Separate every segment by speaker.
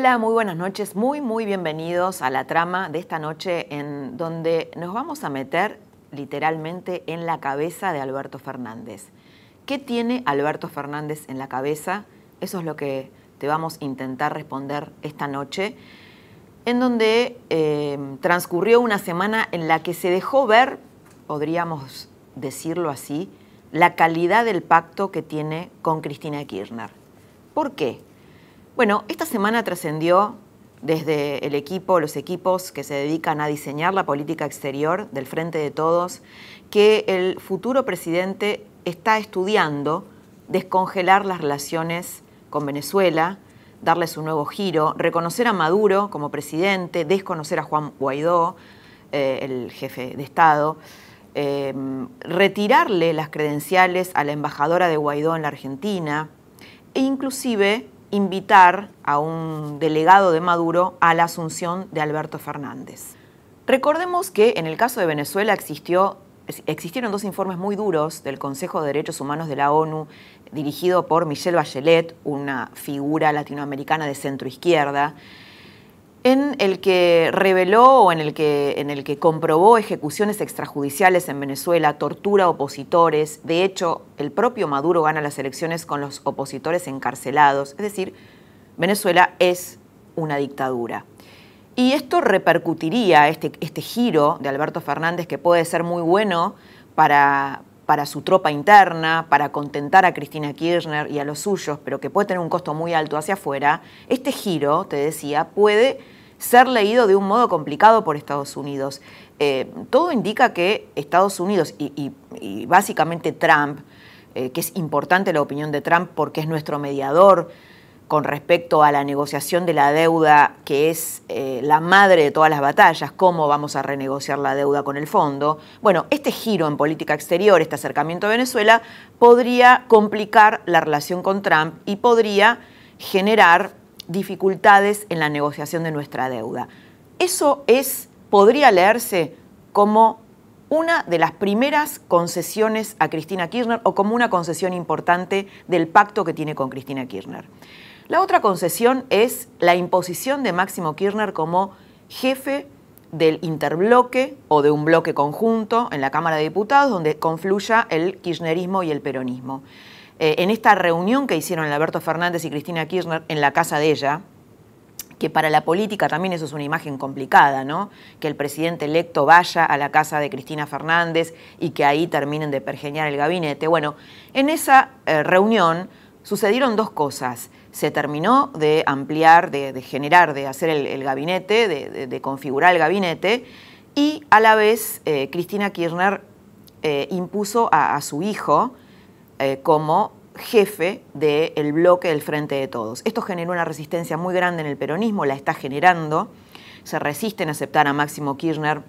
Speaker 1: Hola, muy buenas noches, muy muy bienvenidos a la trama de esta noche en donde nos vamos a meter literalmente en la cabeza de Alberto Fernández. ¿Qué tiene Alberto Fernández en la cabeza? Eso es lo que te vamos a intentar responder esta noche, en donde eh, transcurrió una semana en la que se dejó ver, podríamos decirlo así, la calidad del pacto que tiene con Cristina Kirchner. ¿Por qué? Bueno, esta semana trascendió desde el equipo, los equipos que se dedican a diseñar la política exterior del Frente de Todos, que el futuro presidente está estudiando descongelar las relaciones con Venezuela, darles un nuevo giro, reconocer a Maduro como presidente, desconocer a Juan Guaidó, eh, el jefe de Estado, eh, retirarle las credenciales a la embajadora de Guaidó en la Argentina e inclusive invitar a un delegado de Maduro a la asunción de Alberto Fernández. Recordemos que en el caso de Venezuela existió, existieron dos informes muy duros del Consejo de Derechos Humanos de la ONU, dirigido por Michelle Bachelet, una figura latinoamericana de centro izquierda, en el que reveló o en el que, en el que comprobó ejecuciones extrajudiciales en Venezuela, tortura a opositores. De hecho, el propio Maduro gana las elecciones con los opositores encarcelados. Es decir, Venezuela es una dictadura. Y esto repercutiría, este, este giro de Alberto Fernández, que puede ser muy bueno para, para su tropa interna, para contentar a Cristina Kirchner y a los suyos, pero que puede tener un costo muy alto hacia afuera, este giro, te decía, puede ser leído de un modo complicado por Estados Unidos. Eh, todo indica que Estados Unidos y, básicamente Trump, eh, que es importante la opinión de Trump porque es nuestro mediador, con respecto a la negociación de la deuda, que es eh, la madre de todas las batallas, cómo vamos a renegociar la deuda con el fondo. Bueno, este giro en política exterior, este acercamiento a Venezuela, podría complicar la relación con Trump y podría generar dificultades en la negociación de nuestra deuda. Eso es, podría leerse como una de las primeras concesiones a Cristina Kirchner o como una concesión importante del pacto que tiene con Cristina Kirchner. La otra concesión es la imposición de Máximo Kirchner como jefe del interbloque o de un bloque conjunto en la Cámara de Diputados donde confluya el kirchnerismo y el peronismo. Eh, en esta reunión que hicieron Alberto Fernández y Cristina Kirchner en la casa de ella, que para la política también eso es una imagen complicada, ¿no? Que el presidente electo vaya a la casa de Cristina Fernández y que ahí terminen de pergeñar el gabinete. Bueno, en esa eh, reunión sucedieron dos cosas se terminó de ampliar, de, generar, de hacer el, gabinete, de, configurar el gabinete, y a la vez eh, Cristina Kirchner eh, impuso a, su hijo eh, como jefe del bloque del Frente de Todos. Esto generó una resistencia muy grande en el peronismo, la está generando, se resisten a aceptar a Máximo Kirchner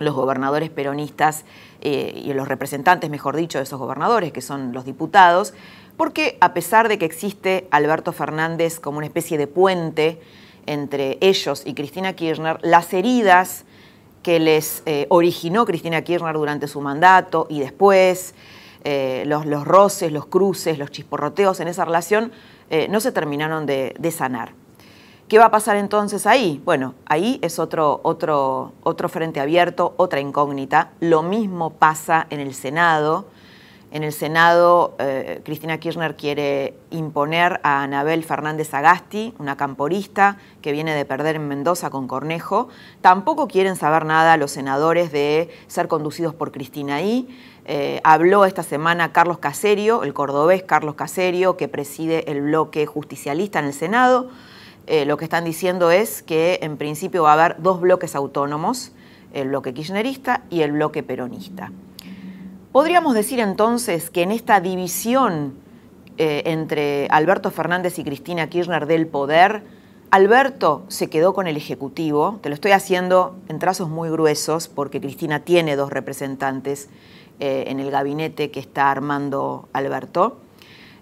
Speaker 1: los gobernadores peronistas y los representantes, mejor dicho, de esos gobernadores, que son los diputados, porque a pesar de que existe Alberto Fernández como una especie de puente entre ellos y Cristina Kirchner, las heridas que les eh, originó Cristina Kirchner durante su mandato y después, eh, los, roces, los cruces, los chisporroteos en esa relación, eh, no se terminaron de, de, sanar. ¿Qué va a pasar entonces ahí? Bueno, ahí es otro, otro, otro frente abierto, otra incógnita. Lo mismo pasa en el Senado en el Senado, eh, Cristina Kirchner quiere imponer a Anabel Fernández Agasti, una camporista que viene de perder en Mendoza con Cornejo. Tampoco quieren saber nada los senadores de ser conducidos por Cristina I. Eh, habló esta semana Carlos Caserio, el cordobés Carlos Caserio, que preside el bloque justicialista en el Senado. Eh, lo que están diciendo es que en principio va a haber dos bloques autónomos, el bloque kirchnerista y el bloque peronista. Podríamos decir entonces que en esta división eh, entre Alberto Fernández y Cristina Kirchner del poder, Alberto se quedó con el Ejecutivo, te lo estoy haciendo en trazos muy gruesos porque Cristina tiene dos representantes eh, en el gabinete que está armando Alberto,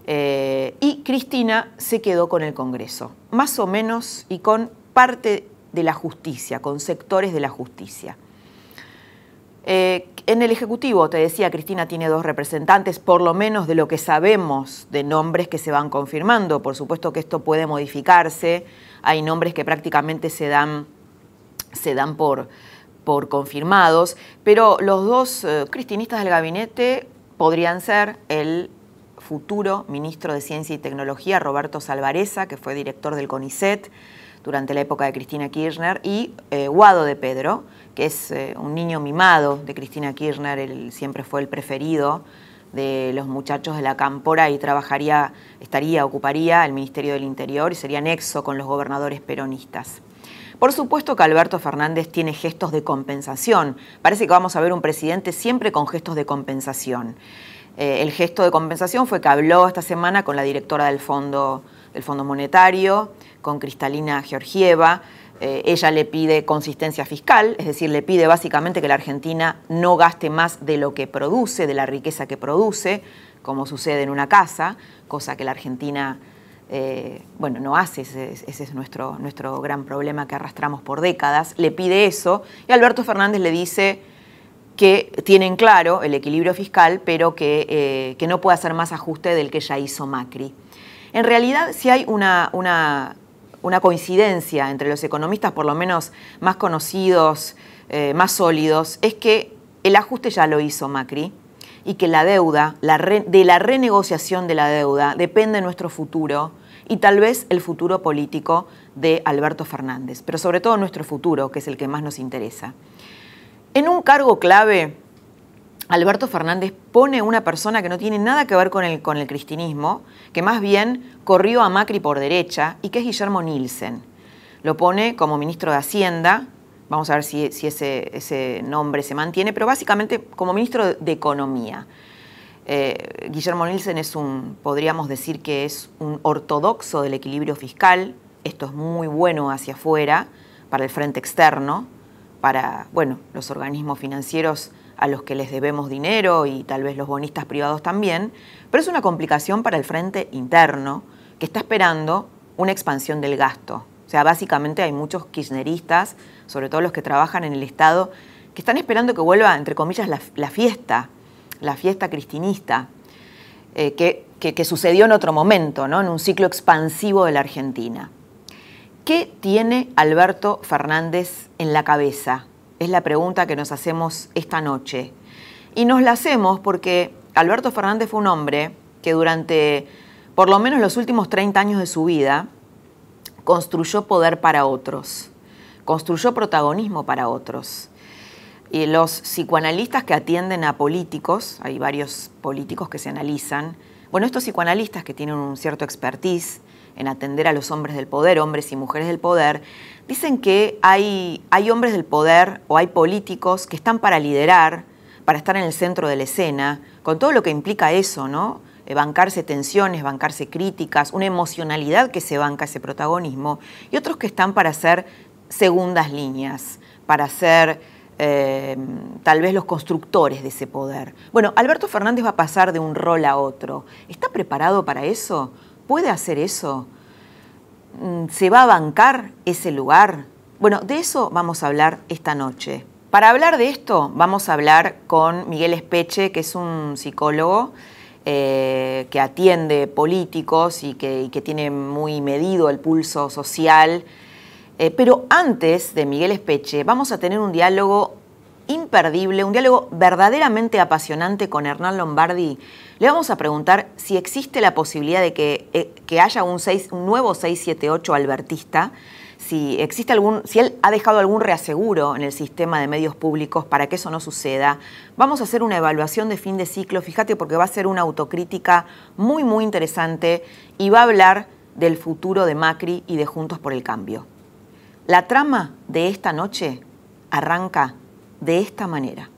Speaker 1: eh, y Cristina se quedó con el Congreso, más o menos y con parte de la justicia, con sectores de la justicia. Eh, en el Ejecutivo, te decía, Cristina tiene dos representantes, por lo menos de lo que sabemos de nombres que se van confirmando. Por supuesto que esto puede modificarse. Hay nombres que prácticamente se dan, se dan por, por confirmados, pero los dos eh, cristinistas del gabinete podrían ser el futuro ministro de Ciencia y Tecnología, Roberto Salvareza, que fue director del CONICET durante la época de Cristina Kirchner, y eh, Guado de Pedro, que es eh, un niño mimado de Cristina Kirchner, él siempre fue el preferido de los muchachos de la Cámpora y trabajaría, estaría, ocuparía el Ministerio del Interior y sería nexo con los gobernadores peronistas. Por supuesto que Alberto Fernández tiene gestos de compensación. Parece que vamos a ver un presidente siempre con gestos de compensación. Eh, el gesto de compensación fue que habló esta semana con la directora del Fondo, del Fondo Monetario, con Cristalina Georgieva, eh, ella le pide consistencia fiscal, es decir, le pide básicamente que la Argentina no gaste más de lo que produce, de la riqueza que produce, como sucede en una casa, cosa que la Argentina eh, bueno, no hace, ese, es nuestro, nuestro gran problema que arrastramos por décadas, le pide eso y Alberto Fernández le dice que tienen claro el equilibrio fiscal, pero que, eh, que no puede hacer más ajuste del que ya hizo Macri. En realidad, si hay una, una una coincidencia entre los economistas, por lo menos más conocidos, eh, más sólidos, es que el ajuste ya lo hizo Macri y que la deuda, de la renegociación de la deuda, depende nuestro futuro y tal vez el futuro político de Alberto Fernández, pero sobre todo nuestro futuro, que es el que más nos interesa. En un cargo clave, Alberto Fernández pone una persona que no tiene nada que ver con el, con el cristinismo, que más bien corrió a Macri por derecha y que es Guillermo Nielsen. Lo pone como ministro de Hacienda, vamos a ver si, ese, ese, nombre se mantiene, pero básicamente como ministro de Economía. Eh, Guillermo Nielsen es un, podríamos decir que es un ortodoxo del equilibrio fiscal, esto es muy bueno hacia afuera, para el frente externo, para bueno, los organismos financieros a los que les debemos dinero y tal vez los bonistas privados también, pero es una complicación para el frente interno que está esperando una expansión del gasto. O sea, básicamente hay muchos kirchneristas, sobre todo los que trabajan en el Estado, que están esperando que vuelva, entre comillas, la, fiesta, la fiesta cristinista, eh, que, que, sucedió en otro momento, ¿no? en un ciclo expansivo de la Argentina. ¿Qué tiene Alberto Fernández en la cabeza es la pregunta que nos hacemos esta noche. Y nos la hacemos porque Alberto Fernández fue un hombre que durante por lo menos los últimos 30 años de su vida construyó poder para otros, construyó protagonismo para otros. Y los psicoanalistas que atienden a políticos, hay varios políticos que se analizan, bueno, estos psicoanalistas que tienen un cierto expertise en atender a los hombres del poder, hombres y mujeres del poder, dicen que hay, hay hombres del poder o hay políticos que están para liderar, para estar en el centro de la escena, con todo lo que implica eso, ¿no? Eh, bancarse tensiones, bancarse críticas, una emocionalidad que se banca ese protagonismo, y otros que están para ser segundas líneas, para ser eh, tal vez los constructores de ese poder. Bueno, Alberto Fernández va a pasar de un rol a otro. ¿Está preparado para eso? ¿Puede hacer eso? Mm, ¿Se va a bancar ese lugar? Bueno, de eso vamos a hablar esta noche. Para hablar de esto, vamos a hablar con Miguel Espeche, que es un psicólogo eh, que atiende políticos y que, tiene muy medido el pulso social. Eh, pero antes de Miguel Espeche, vamos a tener un diálogo imperdible, un diálogo verdaderamente apasionante con Hernán Lombardi. Le vamos a preguntar si existe la posibilidad de que, eh, haya un, un nuevo 678 albertista, si existe algún, si él ha dejado algún reaseguro en el sistema de medios públicos para que eso no suceda. Vamos a hacer una evaluación de fin de ciclo, fíjate, porque va a ser una autocrítica muy, muy interesante y va a hablar del futuro de Macri y de Juntos por el Cambio. La trama de esta noche arranca de esta manera.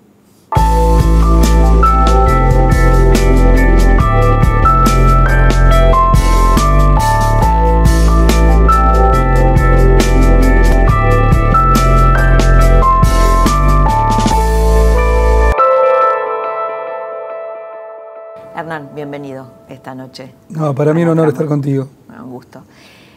Speaker 1: Hernán, bienvenido esta noche.
Speaker 2: No, para mí es un honor estar contigo.
Speaker 1: Ah, un gusto.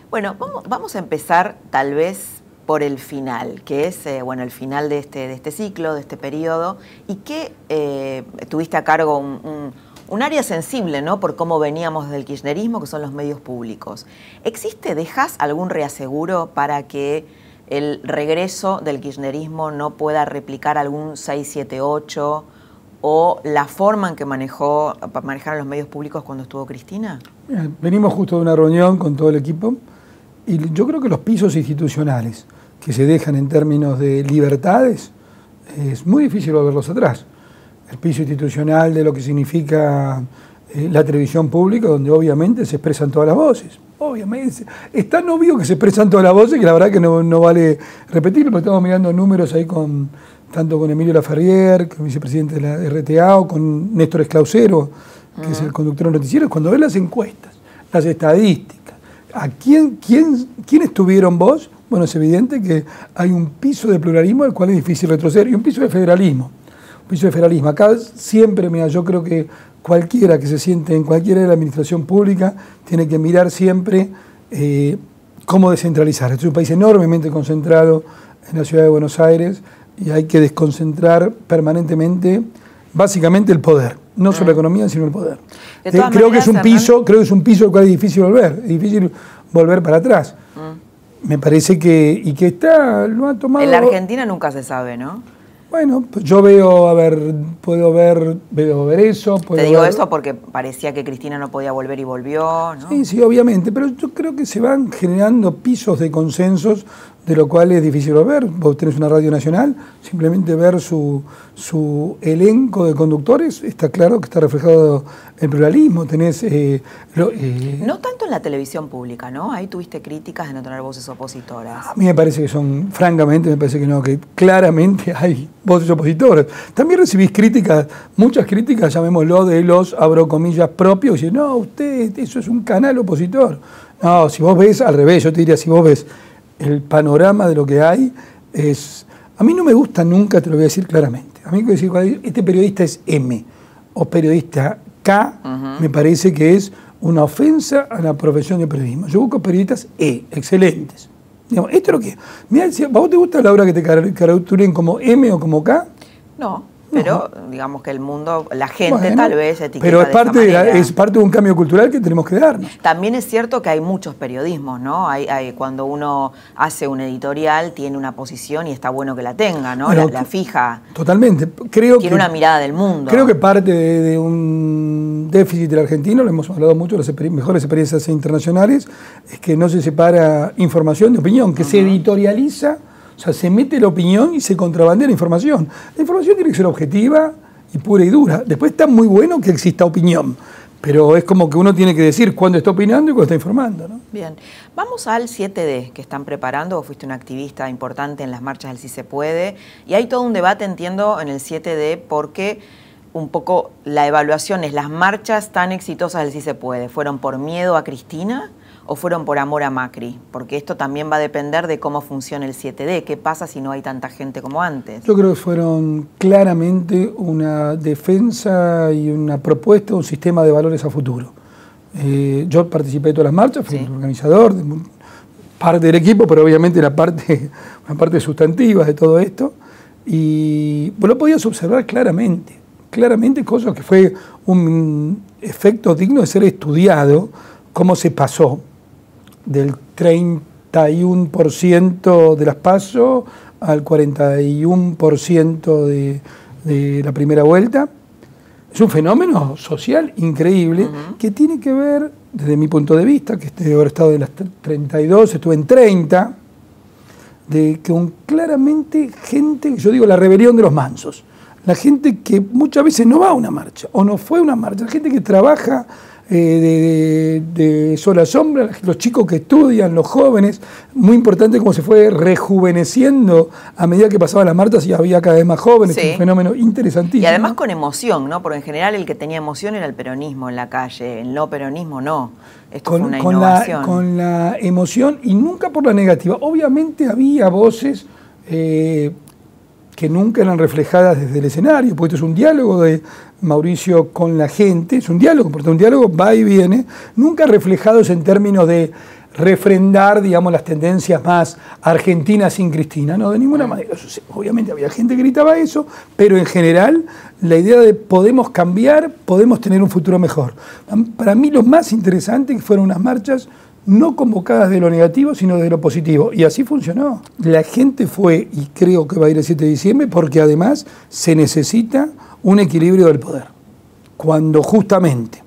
Speaker 1: Bueno, vamos a empezar tal vez por el final, que es eh, bueno, el final de este, de este ciclo, de este periodo, y que eh, tuviste a cargo un área sensible, ¿no? Por cómo veníamos del kirchnerismo, que son los medios públicos. ¿Existe, dejas algún reaseguro para que el regreso del kirchnerismo no pueda replicar algún 678 o la forma en que manejó, manejaron los medios públicos cuando estuvo Cristina?
Speaker 2: Venimos justo de una reunión con todo el equipo y yo creo que los pisos institucionales que se dejan en términos de libertades es muy difícil volverlos atrás. El piso institucional de lo que significa eh, la televisión pública, donde obviamente se expresan todas las voces. Obviamente, es tan obvio que se expresan todas las voces que la verdad que no, no vale repetirlo, porque estamos mirando números ahí con tanto con Emilio Laferrier, que es vicepresidente de la RTA, o con Néstor Esclausero, que es el conductor de noticieros, cuando ves las encuestas, las estadísticas, ¿a quién, quién, quién estuvieron vos? Bueno, es evidente que hay un piso de pluralismo al cual es difícil retroceder y un piso de federalismo. Piso de federalismo. Acá siempre, mira, yo creo que cualquiera que se siente en cualquiera de la administración pública tiene que mirar siempre eh, cómo descentralizar. Este es un país enormemente concentrado en la ciudad de Buenos Aires y hay que desconcentrar permanentemente, básicamente el poder, no solo la economía, sino el poder. Eh, creo que es un piso, creo que es un piso al cual es difícil volver, es difícil volver para atrás. Mm. Me parece que y que está lo ha tomado.
Speaker 1: En la Argentina nunca se sabe, ¿no?
Speaker 2: Bueno, pues yo veo, a ver, puedo ver, veo ver eso.
Speaker 1: Te digo eso porque parecía que Cristina no podía volver y volvió, ¿no?
Speaker 2: Sí, sí, obviamente, pero yo creo que se van generando pisos de consensos de lo cual es difícil ver. Vos tenés una radio nacional, simplemente ver su, su elenco de conductores, está claro que está reflejado el pluralismo. Tenés. Eh,
Speaker 1: eh, no tanto en la televisión pública, ¿no? Ahí tuviste críticas de no tener voces opositoras.
Speaker 2: A mí me parece que son, francamente, me parece que no, que claramente hay voces opositoras. También recibís críticas, muchas críticas, llamémoslo, de los, abro comillas, propios, y no, usted, eso es un canal opositor. No, si vos ves, al revés, yo te diría, si vos ves el panorama de lo que hay es... A mí no me gusta nunca, te lo voy a decir claramente. A mí me decir, este periodista es M o periodista K, me parece que es una ofensa a la profesión de periodismo. Yo busco periodistas E, excelentes. Digamos, esto es lo que... Mira, ¿a vos te gusta la hora que te caracterizen como M o como K?
Speaker 1: No. Pero digamos que el mundo, la gente tal vez etiqueta
Speaker 2: Pero es parte, de, es parte de un cambio cultural que tenemos que darnos.
Speaker 1: También es cierto que hay muchos periodismos, ¿no? Hay, cuando uno hace un editorial tiene una posición y está bueno que la tenga, ¿no? la, fija.
Speaker 2: Totalmente. Creo
Speaker 1: tiene una mirada del mundo.
Speaker 2: Creo que parte de, un déficit del argentino, lo hemos hablado mucho, las mejores experiencias internacionales, es que no se separa información de opinión, que se editorializa o sea, se mete la opinión y se contrabandea la información. La información tiene que ser objetiva y pura y dura. Después está muy bueno que exista opinión, pero es como que uno tiene que decir cuándo está opinando y cuándo está informando. ¿no?
Speaker 1: Bien, vamos al 7D que están preparando. Vos fuiste un activista importante en las marchas del Si Se Puede y hay todo un debate, entiendo, en el 7D porque un poco la evaluación es las marchas tan exitosas del Si Se Puede. ¿Fueron por miedo a Cristina? O fueron por amor a Macri? Porque esto también va a depender de cómo funciona el 7D. ¿Qué pasa si no hay tanta gente como antes?
Speaker 2: Yo creo que fueron claramente una defensa y una propuesta de un sistema de valores a futuro. Eh, yo participé de todas las marchas, fui el organizador, de, parte del equipo, pero obviamente era parte, una parte sustantiva de todo esto. Y vos lo podías observar claramente, claramente cosas que fue un efecto digno de ser estudiado, cómo se pasó del 31% de las PASO al 41% de, de, la primera vuelta. Es un fenómeno social increíble que tiene que ver, desde mi punto de vista, que este haber estado de las 32, estuve en 30, de que un, claramente gente, yo digo la rebelión de los mansos, la gente que muchas veces no va a una marcha o no fue a una marcha, la gente que trabaja eh, de, sola sombra, los chicos que estudian, los jóvenes, muy importante cómo se fue rejuveneciendo a medida que pasaban las marchas y había cada vez más jóvenes, un fenómeno interesantísimo.
Speaker 1: Y además con emoción, ¿no? Porque en general el que tenía emoción era el peronismo en la calle, el no peronismo no. Esto
Speaker 2: con,
Speaker 1: fue una
Speaker 2: con La, con la emoción y nunca por la negativa. Obviamente había voces... Eh, que nunca eran reflejadas desde el escenario, porque esto es un diálogo de Mauricio con la gente, es un diálogo, porque un diálogo va y viene, nunca reflejados en términos de refrendar, digamos, las tendencias más argentinas sin Cristina, no, de ninguna manera. Obviamente había gente que gritaba eso, pero en general la idea de podemos cambiar, podemos tener un futuro mejor. Para mí lo más interesante fueron unas marchas no convocadas de lo negativo, sino de lo positivo. Y así funcionó. La gente fue, y creo que va a ir el 7 de diciembre, porque además se necesita un equilibrio del poder. Cuando justamente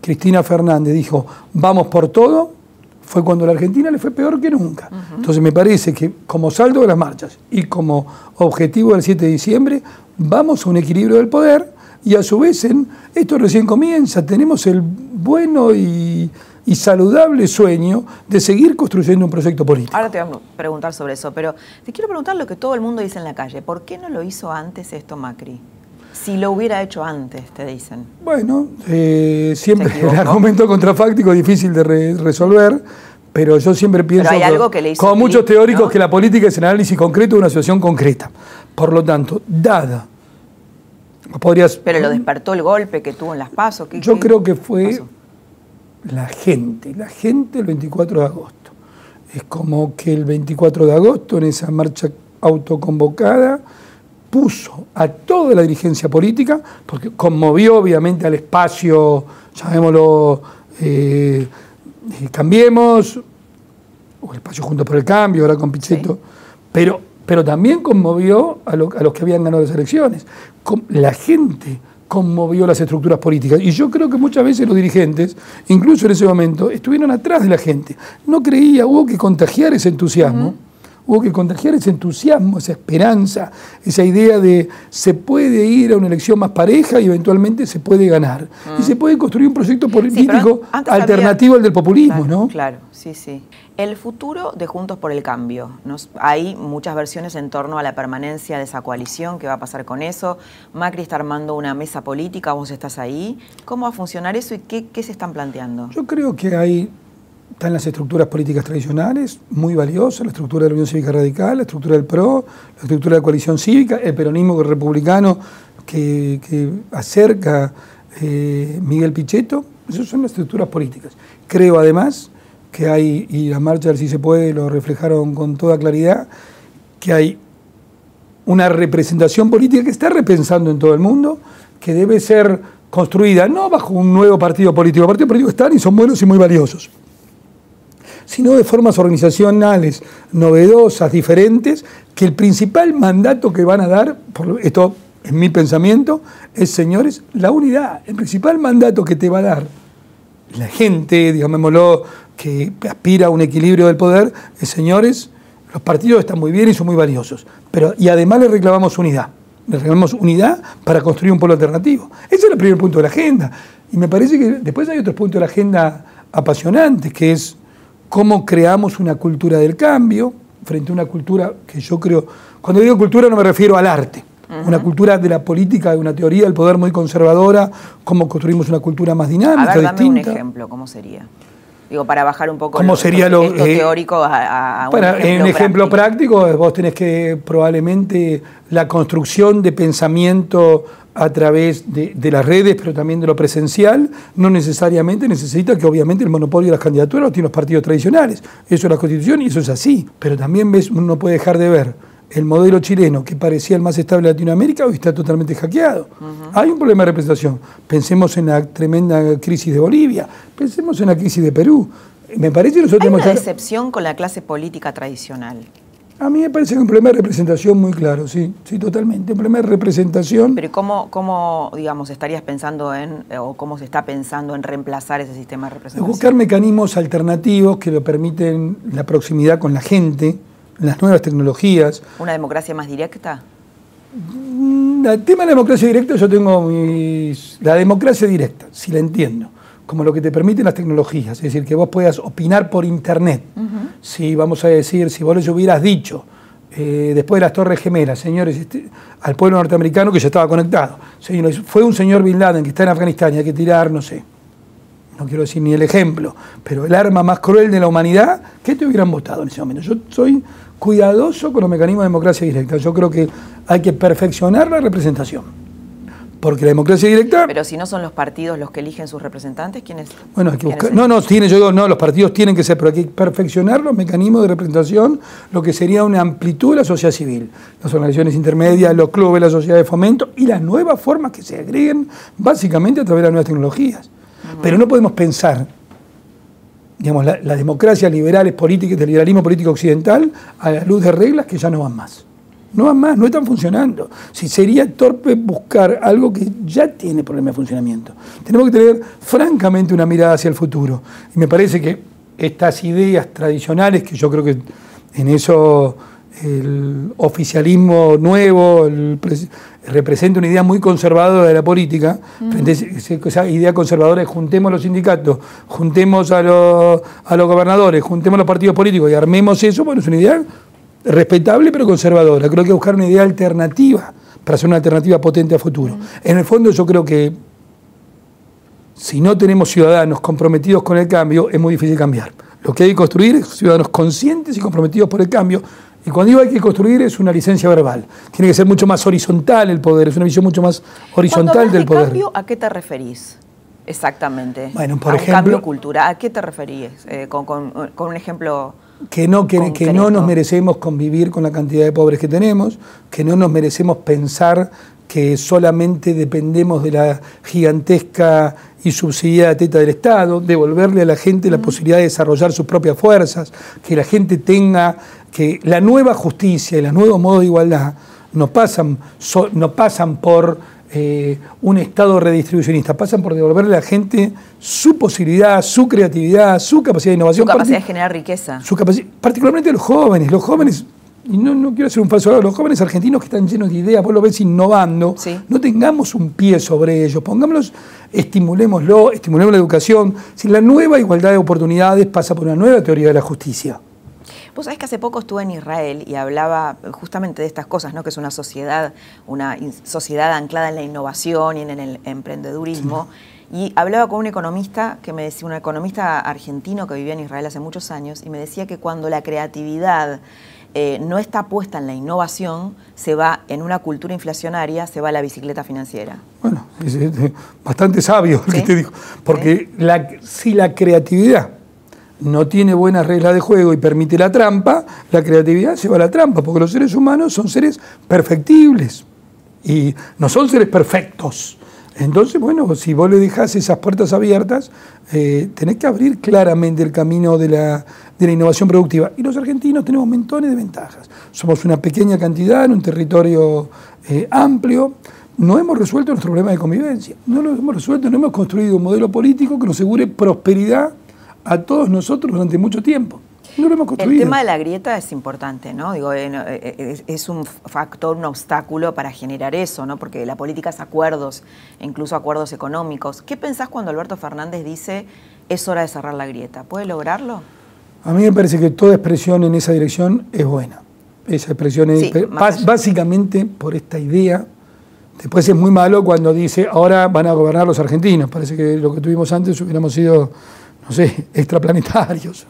Speaker 2: Cristina Fernández dijo, vamos por todo, fue cuando la Argentina le fue peor que nunca. Entonces me parece que como saldo de las marchas y como objetivo del 7 de diciembre, vamos a un equilibrio del poder y a su vez en, esto recién comienza, tenemos el bueno y, saludable sueño de seguir construyendo un proyecto político.
Speaker 1: Ahora te voy a preguntar sobre eso, pero te quiero preguntar lo que todo el mundo dice en la calle. ¿Por qué no lo hizo antes esto Macri? Si lo hubiera hecho antes, te dicen.
Speaker 2: Bueno, eh, siempre el argumento contrafáctico es difícil de resolver, pero yo siempre pienso,
Speaker 1: hay algo que le hizo
Speaker 2: como muchos teóricos, que la política es el análisis concreto de una situación concreta. Por lo tanto, dada Podrías,
Speaker 1: Pero lo despertó el golpe que tuvo en las pasos.
Speaker 2: Yo creo que fue la gente, la gente el 24 de agosto. Es como que el 24 de agosto, en esa marcha autoconvocada, puso a toda la dirigencia política, porque conmovió obviamente al espacio, llamémoslo, eh, eh, Cambiemos, o el espacio Juntos por el Cambio, ahora con Pichetto, pero pero también conmovió a, los que habían ganado las elecciones. La gente conmovió las estructuras políticas. Y yo creo que muchas veces los dirigentes, incluso en ese momento, estuvieron atrás de la gente. No creía, hubo que contagiar ese entusiasmo. Hubo que contagiar ese entusiasmo, esa esperanza, esa idea de se puede ir a una elección más pareja y eventualmente se puede ganar. Y se puede construir un proyecto político alternativo al del populismo, ¿no?
Speaker 1: Claro, sí, sí. El futuro de Juntos por el Cambio. hay muchas versiones en torno a la permanencia de esa coalición, qué va a pasar con eso. Macri está armando una mesa política, vos estás ahí. ¿Cómo va a funcionar eso y qué, qué se están planteando?
Speaker 2: Yo creo que hay están las estructuras políticas tradicionales, muy valiosas, la estructura de la Unión Cívica Radical, la estructura del PRO, la estructura de la coalición cívica, el peronismo republicano que, acerca eh, Miguel Pichetto, esas son las estructuras políticas. Creo además que hay, y la marcha del Si se puede lo reflejaron con toda claridad, que hay una representación política que está repensando en todo el mundo, que debe ser construida no bajo un nuevo partido político, partidos políticos están y son buenos y muy valiosos, sino de formas organizacionales novedosas, diferentes, que el principal mandato que van a dar, por esto en mi pensamiento, es, señores, la unidad. El principal mandato que te va a dar la gente, digámoslo, que aspira a un equilibrio del poder, es, señores, los partidos están muy bien y son muy valiosos, pero, y además le reclamamos unidad. Le reclamamos unidad para construir un pueblo alternativo. Ese es el primer punto de la agenda. Y me parece que después hay otros puntos de la agenda apasionantes, que es cómo creamos una cultura del cambio frente a una cultura que yo creo, cuando digo cultura no me refiero al arte, una cultura de la política, de una teoría del poder muy conservadora, cómo construimos una cultura más dinámica,
Speaker 1: a ver, dame un ejemplo, ¿cómo sería? Digo, para bajar un poco
Speaker 2: ¿Cómo sería lo,
Speaker 1: eh, teórico a,
Speaker 2: un para, ejemplo En ejemplo práctico. práctico, vos tenés que probablemente la construcción de pensamiento a través de, las redes, pero también de lo presencial, no necesariamente necesita que obviamente el monopolio de las candidaturas lo tienen los partidos tradicionales. Eso es la Constitución y eso es así. Pero también ves, uno no puede dejar de ver el modelo chileno, que parecía el más estable de Latinoamérica, hoy está totalmente hackeado. Hay un problema de representación. Pensemos en la tremenda crisis de Bolivia, pensemos en la crisis de Perú. Me parece que nosotros
Speaker 1: Hay una decepción con la clase política tradicional.
Speaker 2: A mí me parece que es un problema de representación muy claro, sí, sí, totalmente. Un problema de representación.
Speaker 1: Pero ¿cómo, cómo digamos, estarías pensando en, o cómo se está pensando en reemplazar ese sistema de representación?
Speaker 2: Buscar mecanismos alternativos que lo permiten la proximidad con la gente, las nuevas tecnologías.
Speaker 1: ¿Una democracia más directa?
Speaker 2: Mm, el tema de la democracia directa, yo tengo mis. La democracia directa, si la entiendo como lo que te permiten las tecnologías, es decir, que vos puedas opinar por internet. Si vamos a decir, si vos les hubieras dicho eh, después de las Torres Gemelas, señores, este, al pueblo norteamericano que ya estaba conectado, señores, fue un señor Bin Laden que está en Afganistán y hay que tirar, no sé, no quiero decir ni el ejemplo, pero el arma más cruel de la humanidad, ¿qué te hubieran votado en ese momento? Yo soy cuidadoso con los mecanismos de democracia directa. Yo creo que hay que perfeccionar la representación porque la democracia directa.
Speaker 1: Pero si no son los partidos los que eligen sus representantes, ¿quiénes?
Speaker 2: Bueno, hay que buscar. No, no, tiene, yo digo, no, los partidos tienen que ser, pero hay que perfeccionar los mecanismos de representación, lo que sería una amplitud de la sociedad civil, las organizaciones intermedias, los clubes, la sociedad de fomento y las nuevas formas que se agreguen, básicamente a través de las nuevas tecnologías. Pero no podemos pensar digamos, la, la democracia liberal es política, el liberalismo político occidental, a la luz de reglas que ya no van más. No van más, no están funcionando. Si sería torpe buscar algo que ya tiene problema de funcionamiento. Tenemos que tener francamente una mirada hacia el futuro. Y me parece que estas ideas tradicionales, que yo creo que en eso el oficialismo nuevo representa una idea muy conservadora de la política, esa idea conservadora es juntemos los sindicatos, juntemos a los, a los gobernadores, juntemos los partidos políticos y armemos eso, bueno, es una idea respetable pero conservadora. Creo que hay que buscar una idea alternativa para hacer una alternativa potente a futuro. En el fondo yo creo que si no tenemos ciudadanos comprometidos con el cambio, es muy difícil cambiar. Lo que hay que construir es ciudadanos conscientes y comprometidos por el cambio. Y cuando digo hay que construir es una licencia verbal. Tiene que ser mucho más horizontal el poder, es una visión mucho más horizontal del poder.
Speaker 1: Cambio, ¿A qué te referís? Exactamente.
Speaker 2: Bueno, por
Speaker 1: a
Speaker 2: ejemplo.
Speaker 1: Un cambio cultural. ¿A qué te referís? Eh, con, con un ejemplo
Speaker 2: que no, que, que, no nos merecemos convivir con la cantidad de pobres que tenemos, que no nos merecemos pensar que solamente dependemos de la gigantesca y subsidiada teta del Estado, devolverle a la gente la posibilidad de desarrollar sus propias fuerzas, que la gente tenga, que la nueva justicia y los nuevos modos de igualdad no pasan, no pasan por eh, un Estado redistribucionista, pasan por devolverle a la gente su posibilidad, su creatividad, su capacidad de innovación.
Speaker 1: Su capacidad de generar riqueza.
Speaker 2: Su particularmente los jóvenes, los jóvenes, y no, no quiero hacer un falso los jóvenes argentinos que están llenos de ideas, vos lo ves innovando, no tengamos un pie sobre ellos, pongámoslos, estimulémoslo, estimulemos la educación. Si la nueva igualdad de oportunidades pasa por una nueva teoría de la justicia.
Speaker 1: Vos sabés que hace poco estuve en Israel y hablaba justamente de estas cosas, ¿no? que es una sociedad, una sociedad anclada en la innovación y en el emprendedurismo. Y hablaba con un economista que me decía, un economista argentino que vivía en Israel hace muchos años, y me decía que cuando la creatividad eh, no está puesta en la innovación, se va en una cultura inflacionaria, se va a la bicicleta financiera.
Speaker 2: Bueno, es, bastante sabio lo que te digo, porque la, si la creatividad no tiene buenas reglas de juego y permite la trampa, la creatividad se va a la trampa, porque los seres humanos son seres perfectibles y no son seres perfectos. Entonces, bueno, si vos le dejás esas puertas abiertas, eh, tenés que abrir claramente el camino de la, innovación productiva. Y los argentinos tenemos montones de ventajas. Somos una pequeña cantidad en un territorio eh, amplio. No hemos resuelto nuestro problema de convivencia. No lo hemos resuelto, no hemos construido un modelo político que nos asegure prosperidad a todos nosotros durante mucho tiempo. No lo hemos construido.
Speaker 1: El tema de la grieta es importante, ¿no? Digo, eh, eh, es un factor, un obstáculo para generar eso, ¿no? Porque la política es acuerdos, incluso acuerdos económicos. ¿Qué pensás cuando Alberto Fernández dice es hora de cerrar la grieta? ¿Puede lograrlo?
Speaker 2: A mí me parece que toda expresión en esa dirección es buena. Esa expresión es básicamente por esta idea. Después es muy malo cuando dice ahora van a gobernar los argentinos. Parece que lo que tuvimos antes hubiéramos sido no sé, extraplanetarios.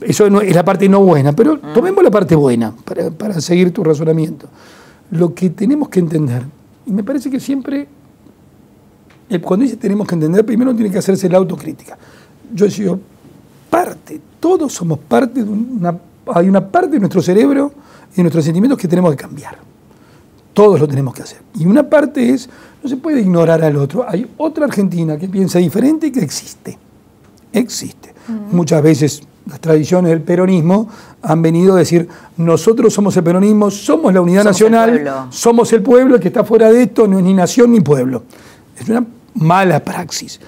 Speaker 2: Eso es la parte no buena, pero mm. tomemos la parte buena para, seguir tu razonamiento. Lo que tenemos que entender, y me parece que siempre, cuando dice tenemos que entender, primero tiene que hacerse la autocrítica. Yo he sido parte, todos somos parte de una, hay una parte de nuestro cerebro y de nuestros sentimientos que tenemos que cambiar. Todos lo tenemos que hacer. Y una parte es, no se puede ignorar al otro. Hay otra Argentina que piensa diferente y que existe existe. Muchas veces las tradiciones del peronismo han venido a decir, nosotros somos el peronismo, somos la unidad nacional, somos el pueblo, el que está fuera de esto no es ni nación ni pueblo. Es una mala praxis.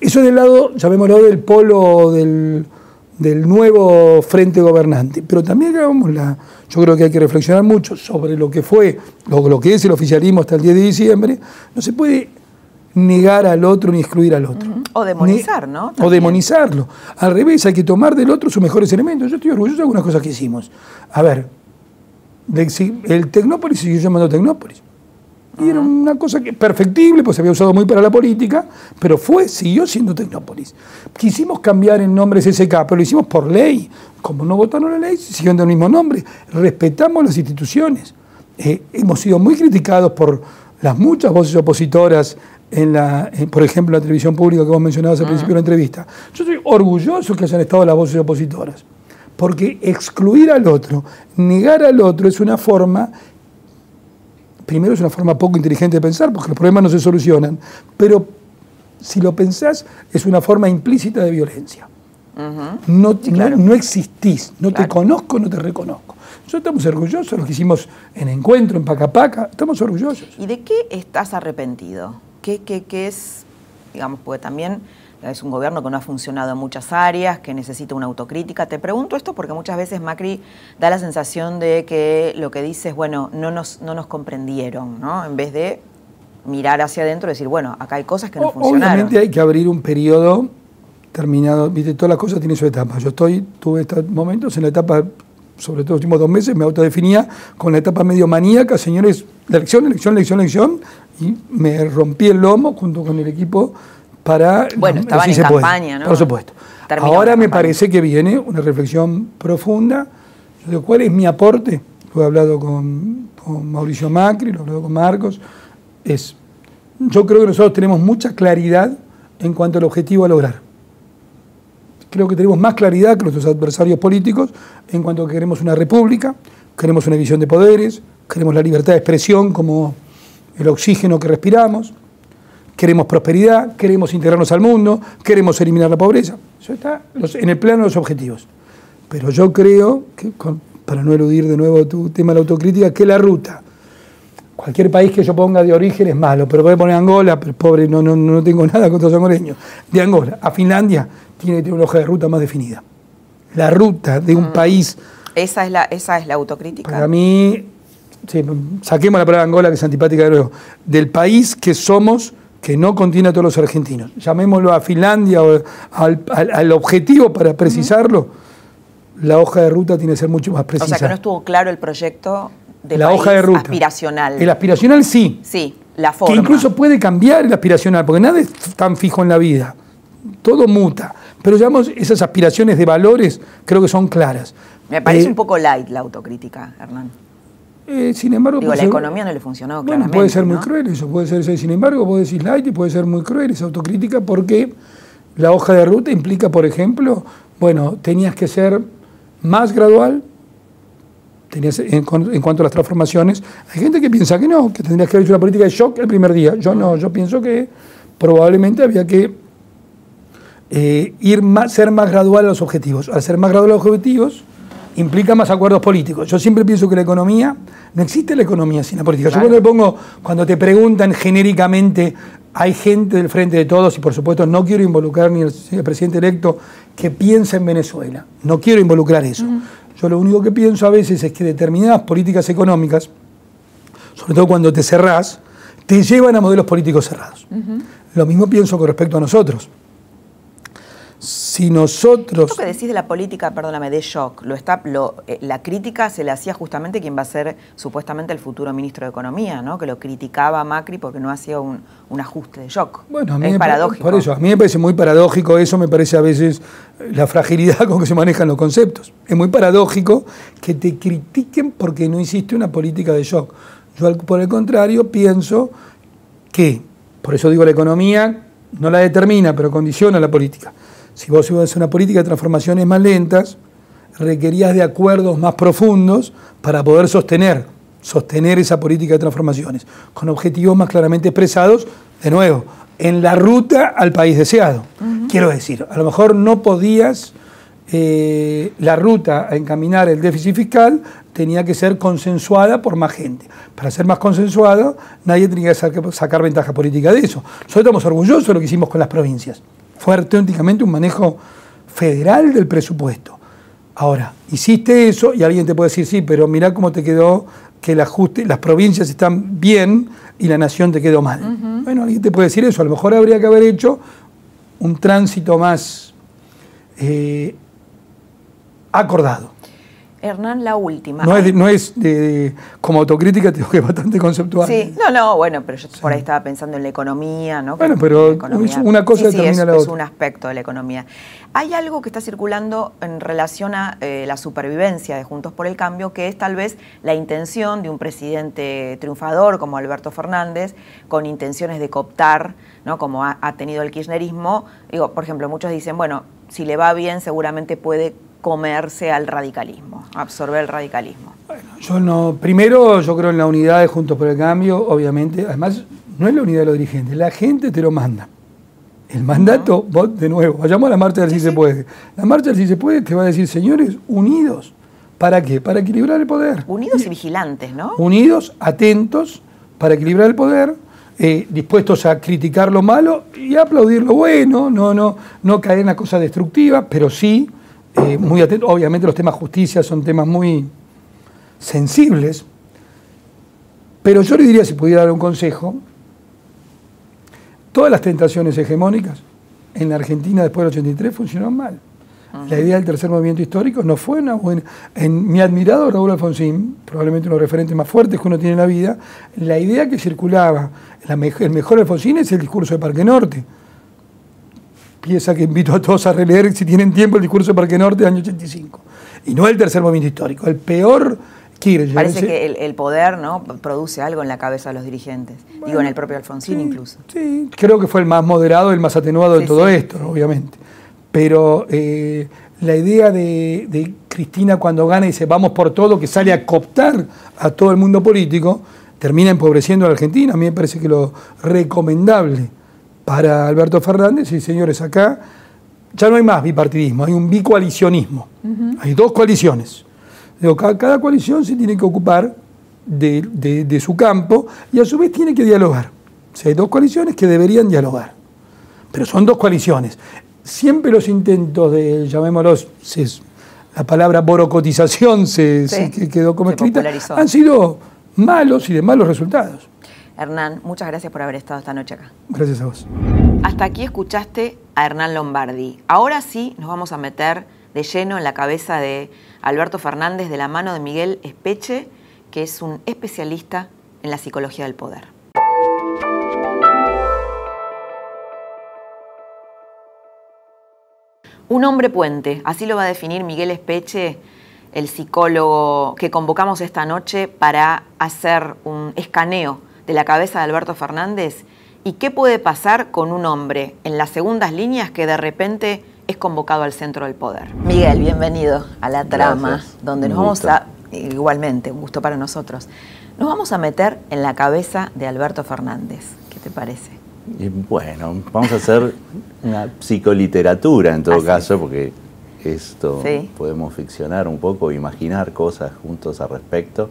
Speaker 2: Eso es del lado, llamémoslo, del polo del, nuevo frente gobernante. Pero también la, yo creo que hay que reflexionar mucho sobre lo que fue, lo, lo que es el oficialismo hasta el 10 de diciembre. No se puede negar al otro ni excluir al otro.
Speaker 1: O demonizar, ¿no?
Speaker 2: O demonizarlo. Al revés, hay que tomar del otro sus mejores elementos. Yo estoy orgulloso de algunas cosas que hicimos. A ver, el Tecnópolis sigue llamando Tecnópolis. Y era una cosa que perfectible, pues se había usado muy para la política, pero fue, siguió siendo Tecnópolis. Quisimos cambiar el nombre SSK, pero lo hicimos por ley. Como no votaron la ley, siguiendo el mismo nombre. Respetamos las instituciones. Eh, hemos sido muy criticados por las muchas voces opositoras en la, por ejemplo, la televisión pública que vos mencionabas al principio de la entrevista. Yo estoy orgulloso que hayan estado las voces opositoras, porque excluir al otro, negar al otro es una forma, primero es una forma poco inteligente de pensar, porque los problemas no se solucionan, pero si lo pensás es una forma implícita de violencia. no, no, existís, no te conozco, no te reconozco. Nosotros estamos orgullosos de lo que hicimos en Encuentro, en Pacapaca, estamos orgullosos.
Speaker 1: ¿Y de qué estás arrepentido? ¿Qué, qué, es, digamos, porque también es un gobierno que no ha funcionado en muchas áreas, que necesita una autocrítica. Te pregunto esto porque muchas veces Macri da la sensación de que lo que dice es, bueno, no nos, no nos comprendieron, ¿no? En vez de mirar hacia adentro y decir, bueno, acá hay cosas que no funcionaron.
Speaker 2: Obviamente hay que abrir un periodo terminado, viste, todas las cosas tienen su etapa. Yo estoy, tuve estos momentos en la etapa sobre todo los últimos dos meses, me autodefinía con la etapa medio maníaca, señores, la elección, elección, elección, elección, y me rompí el lomo junto con el equipo para...
Speaker 1: Bueno, estaban en campaña, ¿no?
Speaker 2: Por supuesto. Ahora me parece que viene una reflexión profunda. de ¿cuál es mi aporte? Lo he hablado con, con Mauricio Macri, lo he hablado con Marcos. Es, yo creo que nosotros tenemos mucha claridad en cuanto al objetivo a lograr creo que tenemos más claridad que nuestros adversarios políticos en cuanto a que queremos una república, queremos una división de poderes, queremos la libertad de expresión como el oxígeno que respiramos, queremos prosperidad, queremos integrarnos al mundo, queremos eliminar la pobreza. Eso está en el plano de los objetivos. Pero yo creo, que, para no eludir de nuevo tu tema de la autocrítica, que la ruta, cualquier país que yo ponga de origen es malo, pero voy a poner Angola, pero pobre, no, no, no tengo nada contra los angoleños, de Angola a Finlandia, tiene que tener una hoja de ruta más definida. La ruta de un mm. país...
Speaker 1: Esa es, la, esa es la autocrítica.
Speaker 2: Para mí, saquemos la palabra Angola, que es antipática de nuevo, del país que somos, que no contiene a todos los argentinos. Llamémoslo a Finlandia o al, objetivo para precisarlo. La hoja de ruta tiene que ser mucho más precisa. O
Speaker 1: sea, que no estuvo claro el proyecto de la hoja de ruta. aspiracional.
Speaker 2: El aspiracional sí.
Speaker 1: Sí, la forma.
Speaker 2: Que incluso puede cambiar el aspiracional, porque nada es tan fijo en la vida todo muta. Pero digamos, esas aspiraciones de valores creo que son claras.
Speaker 1: Me parece eh, un poco light la autocrítica, Hernán.
Speaker 2: Eh, sin embargo,
Speaker 1: Digo, la economía no le funcionó
Speaker 2: bueno, puede ser muy cruel eso, puede ser sin embargo, vos decís light y puede ser muy cruel esa autocrítica porque la hoja de ruta implica, por ejemplo, bueno, tenías que ser más gradual, tenías, en, en, cuanto a las transformaciones. Hay gente que piensa que no, que tendrías que haber hecho una política de shock el primer día. Yo no, yo pienso que probablemente había que eh, ir más, ser más gradual a los objetivos. Al ser más gradual a los objetivos, implica más acuerdos políticos. Yo siempre pienso que la economía, no existe la economía sin la política. Yo cuando, pongo, cuando te preguntan genéricamente, hay gente del frente de todos, y por supuesto no quiero involucrar ni al presidente electo que piensa en Venezuela. No quiero involucrar eso. Yo lo único que pienso a veces es que determinadas políticas económicas, sobre todo cuando te cerrás, te llevan a modelos políticos cerrados. Lo mismo pienso con respecto a nosotros si nosotros...
Speaker 1: Esto que decís de la política, perdóname, de shock, lo está, eh, la crítica se le hacía justamente quien va a ser supuestamente el futuro ministro de Economía, ¿no? que lo criticaba a Macri porque no hacía un, ajuste de shock.
Speaker 2: Bueno, a mí es paradójico. Por eso, a mí me parece muy paradójico eso, me parece a veces la fragilidad con que se manejan los conceptos. Es muy paradójico que te critiquen porque no hiciste una política de shock. Yo, por el contrario, pienso que, por eso digo, la economía no la determina, pero condiciona la política. Si vos ibas a hacer una política de transformaciones más lentas, requerías de acuerdos más profundos para poder sostener, sostener esa política de transformaciones, con objetivos más claramente expresados, de nuevo, en la ruta al país deseado. Quiero decir, a lo mejor no podías, eh, la ruta a encaminar el déficit fiscal tenía que ser consensuada por más gente. Para ser más consensuado, nadie tenía que sacar ventaja política de eso. Nosotros estamos orgullosos de lo que hicimos con las provincias fue auténticamente un manejo federal del presupuesto. Ahora, hiciste eso y alguien te puede decir, sí, pero mirá cómo te quedó que el ajuste, las provincias están bien y la nación te quedó mal. Bueno, alguien te puede decir eso. A lo mejor habría que haber hecho un tránsito más eh, acordado.
Speaker 1: Hernán, la última.
Speaker 2: No es, no es de, como autocrítica, tengo que es bastante conceptual.
Speaker 1: Sí, no, no, bueno, pero yo por ahí estaba pensando en la economía, ¿no?
Speaker 2: Bueno, pero una cosa determina la
Speaker 1: otra.
Speaker 2: Es
Speaker 1: un aspecto de la economía. Hay algo que está circulando en relación a eh, la supervivencia de Juntos por el Cambio, que es tal vez la intención de un presidente triunfador como Alberto Fernández, con intenciones de cooptar, ¿no? Como ha, ha tenido el kirchnerismo. Digo, por ejemplo, muchos dicen, bueno, si le va bien, seguramente puede comerse al radicalismo, absorber el radicalismo?
Speaker 2: Bueno, yo no. Primero, yo creo en la unidad de Juntos por el Cambio, obviamente. Además, no es la unidad de los dirigentes, la gente te lo manda. El mandato, vos de nuevo, vayamos a la marcha del sí, se puede. La marcha del sí se puede te va a decir, señores, unidos. ¿Para qué? Para equilibrar el poder.
Speaker 1: Unidos y, vigilantes, ¿no?
Speaker 2: Unidos, atentos, para equilibrar el poder, eh, dispuestos a criticar lo malo y aplaudir lo bueno, no, no, no caer en la cosa destructiva, pero sí eh, muy atento. Obviamente los temas justicia son temas muy sensibles, pero yo le diría, si pudiera dar un consejo, todas las tentaciones hegemónicas en la Argentina después del 83 funcionaron mal. La idea del tercer movimiento histórico no fue una buena. En mi admirado Raúl Alfonsín, probablemente uno de los referentes más fuertes que uno tiene en la vida, la idea que circulaba, el mejor Alfonsín es el discurso de Parque Norte pieza que invito a todos a releer si tienen tiempo el discurso de Parque Norte del año 85. Y no el tercer movimiento histórico, el peor Kirchner.
Speaker 1: Parece que el, poder ¿no? produce algo en la cabeza de los dirigentes. Digo, en el propio Alfonsín incluso.
Speaker 2: Sí, creo que fue el más moderado, el más atenuado de todo esto, obviamente. Pero eh, la idea de, de, Cristina cuando gana y dice vamos por todo, que sale a cooptar a todo el mundo político, termina empobreciendo a la Argentina. A mí me parece que lo recomendable para Alberto Fernández y señores, acá ya no hay más bipartidismo, hay un bicoalicionismo. Hay dos coaliciones. cada, coalición se tiene que ocupar de, su campo y a su vez tiene que dialogar. O sea, hay dos coaliciones que deberían dialogar. Pero son dos coaliciones. Siempre los intentos de, llamémoslos, la palabra borocotización se, quedó como escrita, han sido malos y de malos resultados.
Speaker 1: Hernán, muchas gracias por haber estado esta noche acá.
Speaker 2: Gracias a vos.
Speaker 1: Hasta aquí escuchaste a Hernán Lombardi. Ahora sí nos vamos a meter de lleno en la cabeza de Alberto Fernández de la mano de Miguel Espeche, que es un especialista en la psicología del poder. Un hombre puente, así lo va a definir Miguel Espeche, el psicólogo que convocamos esta noche para hacer un escaneo de la cabeza de Alberto Fernández y qué puede pasar con un hombre en las segundas líneas que de repente es convocado al centro del poder. Miguel, bienvenido a la trama, donde nos vamos a, igualmente, un gusto para nosotros, nos vamos a meter en la cabeza de Alberto Fernández. ¿Qué te parece?
Speaker 3: bueno, vamos a hacer una psicoliteratura en todo caso, porque esto podemos ficcionar un poco, imaginar cosas juntos al respecto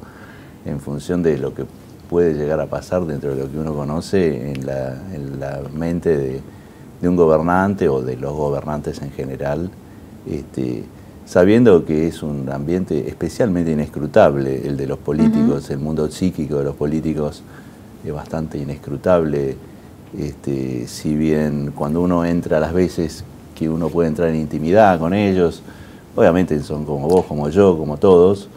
Speaker 3: en función de lo que puede llegar a pasar dentro de lo que uno conoce en la, mente de, un gobernante o de los gobernantes en general, este, sabiendo que es un ambiente especialmente inescrutable el de los políticos, el mundo psíquico de los políticos es bastante inescrutable, este, si bien cuando uno entra las veces que uno puede entrar en intimidad con ellos, obviamente son como vos, como yo, como todos,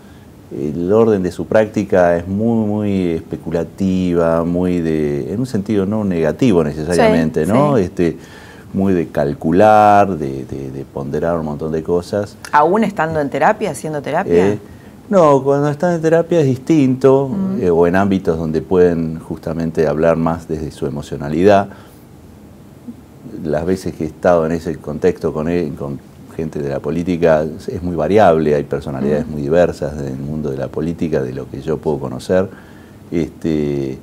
Speaker 3: el orden de su práctica es muy, muy especulativa, muy de, en un sentido no negativo necesariamente, ¿no? Este, muy de calcular, de, ponderar un montón de cosas.
Speaker 1: ¿Aún estando en terapia, haciendo terapia?
Speaker 3: Eh, no, cuando están en terapia es distinto, eh, o en ámbitos donde pueden justamente hablar más desde su emocionalidad. Las veces que he estado en ese contexto con, él, con gente de la política es muy variable, hay personalidades muy diversas del mundo de la política, de lo que yo puedo conocer. Este,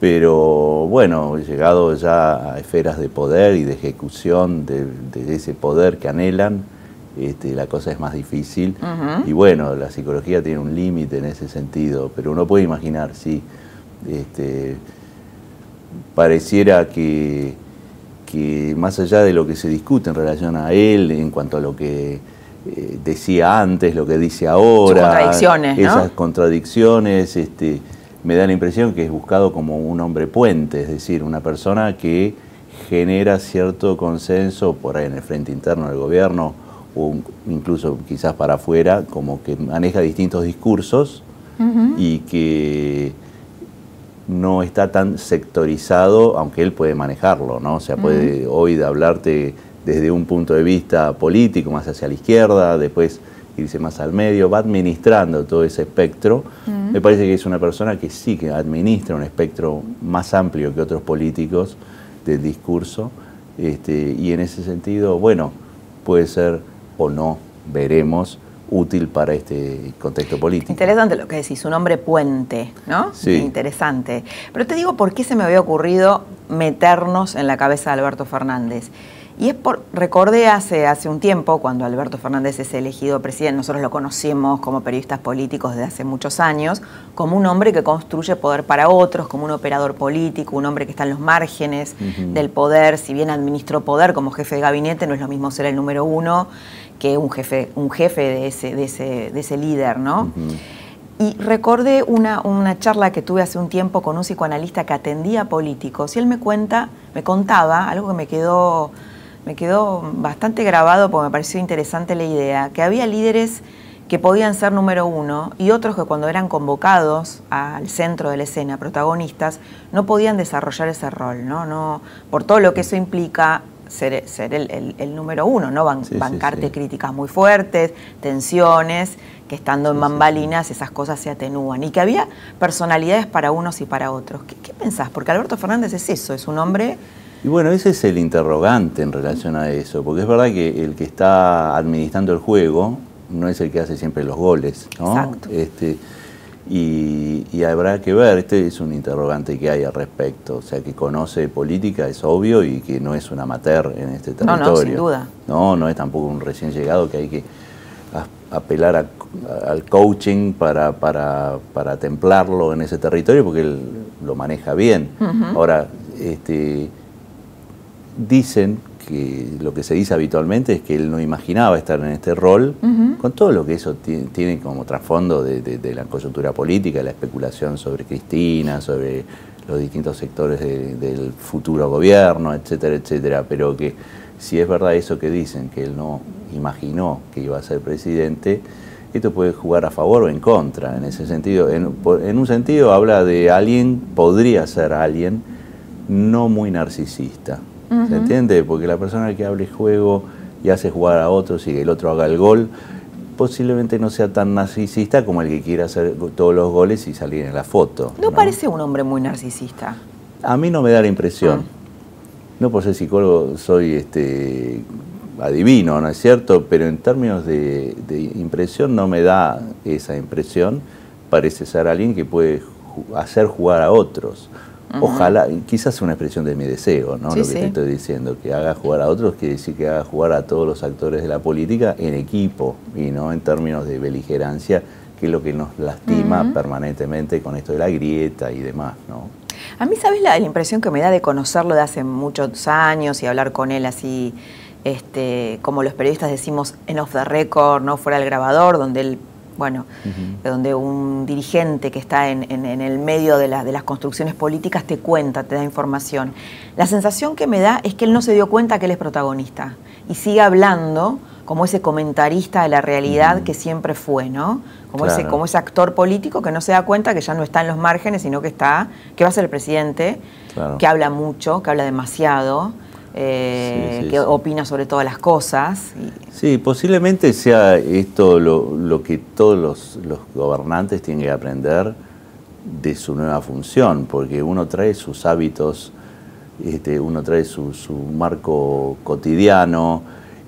Speaker 3: pero bueno, llegado ya a esferas de poder y de ejecución de, ese poder que anhelan, este, la cosa es más difícil. Y bueno, la psicología tiene un límite en ese sentido, pero uno puede imaginar, sí, este, pareciera que que más allá de lo que se discute en relación a él, en cuanto a lo que eh, decía antes, lo que dice ahora,
Speaker 1: contradicciones,
Speaker 3: esas contradicciones, este, me da la impresión que es buscado como un hombre puente, es decir, una persona que genera cierto consenso por ahí en el frente interno del gobierno o incluso quizás para afuera, como que maneja distintos discursos y que no está tan sectorizado, aunque él puede manejarlo, ¿no? O sea, puede hoy de hablarte desde un punto de vista político, más hacia la izquierda, después irse más al medio, va administrando todo ese espectro. Me parece que es una persona que sí que administra un espectro más amplio que otros políticos del discurso. Este, y en ese sentido, bueno, puede ser o no, veremos, útil para este contexto político.
Speaker 1: Interesante lo que decís, un hombre puente, ¿no?
Speaker 3: Sí.
Speaker 1: Interesante. Pero te digo por qué se me había ocurrido meternos en la cabeza de Alberto Fernández. Y es por, recordé hace, hace un tiempo, cuando Alberto Fernández es elegido presidente, nosotros lo conocimos como periodistas políticos desde hace muchos años, como un hombre que construye poder para otros, como un operador político, un hombre que está en los márgenes del poder, si bien administró poder como jefe de gabinete, no es lo mismo ser el número uno que un jefe, un jefe de, ese, de, ese, de ese líder, ¿no? Y recordé una, una, charla que tuve hace un tiempo con un psicoanalista que atendía políticos y él me cuenta, me contaba algo que me quedó, me quedó bastante grabado porque me pareció interesante la idea, que había líderes que podían ser número uno y otros que cuando eran convocados al centro de la escena, protagonistas, no podían desarrollar ese rol, ¿no? no por todo lo que eso implica ser, ser el, número uno, ¿no? bancarte críticas muy fuertes, tensiones, que estando en bambalinas esas cosas se atenúan. Y que había personalidades para unos y para otros. ¿Qué, pensás? Porque Alberto Fernández es eso, es un hombre...
Speaker 3: Y bueno, ese es el interrogante en relación a eso, porque es verdad que el que está administrando el juego no es el que hace siempre los goles, ¿no?
Speaker 1: Exacto.
Speaker 3: Este, y, habrá que ver, este es un interrogante que hay al respecto, o sea, que conoce política es obvio y que no es un amateur en este territorio.
Speaker 1: No, no, sin duda.
Speaker 3: No, no es tampoco un recién llegado que hay que apelar al coaching para, para, para, templarlo en ese territorio porque él lo maneja bien. Ahora, este, dicen que lo que se dice habitualmente es que él no imaginaba estar en este rol, con todo lo que eso tiene como trasfondo de, la coyuntura política, la especulación sobre Cristina, sobre los distintos sectores del futuro gobierno, etcétera, etcétera, pero que si es verdad eso que dicen, que él no imaginó que iba a ser presidente, esto puede jugar a favor o en contra, en ese sentido. En, en un sentido habla de alguien, podría ser alguien no muy narcisista, ¿Se entiende? Porque la persona que abre juego y hace jugar a otros y que el otro haga el gol, posiblemente no sea tan narcisista como el que quiera hacer todos los goles y salir en la foto.
Speaker 1: ¿No, parece un hombre muy narcisista?
Speaker 3: A mí no me da la impresión. Ah. No por ser psicólogo soy este adivino, ¿no es cierto? Pero en términos de, de impresión no me da esa impresión. Parece ser alguien que puede hacer jugar a otros. Ojalá, quizás una expresión de mi deseo, ¿no? lo que te estoy diciendo, que haga jugar a otros, quiere decir que haga jugar a todos los actores de la política en equipo y no en términos de beligerancia, que es lo que nos lastima permanentemente con esto de la grieta y demás, ¿no?
Speaker 1: A mí, ¿sabes la, la, impresión que me da de conocerlo de hace muchos años y hablar con él así, este, como los periodistas decimos, en off the record, no fuera el grabador, donde él bueno, donde un dirigente que está en, el medio de, de, las construcciones políticas te cuenta, te da información. La sensación que me da es que él no se dio cuenta que él es protagonista y sigue hablando como ese comentarista de la realidad que siempre fue, ¿no? Como, ese, como ese actor político que no se da cuenta que ya no está en los márgenes, sino que está, que va a ser el presidente, que habla mucho, que habla demasiado, eh, que opina sobre todas las cosas.
Speaker 3: Sí, posiblemente sea esto lo, que todos los, gobernantes tienen que aprender de su nueva función, porque uno trae sus hábitos, este, uno trae su, marco cotidiano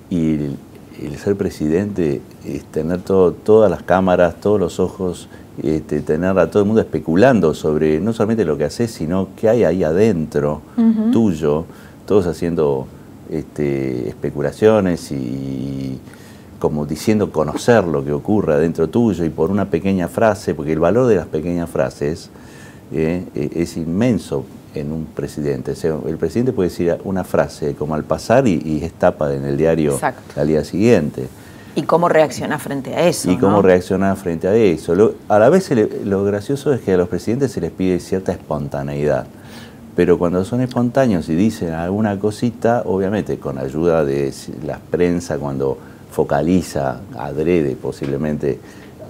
Speaker 3: y el, ser presidente es tener todas las cámaras, todos los ojos, este, tener a todo el mundo especulando sobre no solamente lo que haces, sino qué hay ahí adentro tuyo todos haciendo este, especulaciones y como diciendo conocer lo que ocurre adentro tuyo y por una pequeña frase, porque el valor de las pequeñas frases eh, e, es inmenso en un presidente. el presidente puede decir una frase como al pasar y, es tapa en el diario al día siguiente.
Speaker 1: ¿Y cómo reacciona frente a eso?
Speaker 3: Y cómo reacciona frente a eso. a la vez lo gracioso es que a los presidentes se les pide cierta espontaneidad pero cuando son espontáneos y dicen alguna cosita, obviamente con ayuda de la prensa cuando focaliza adrede posiblemente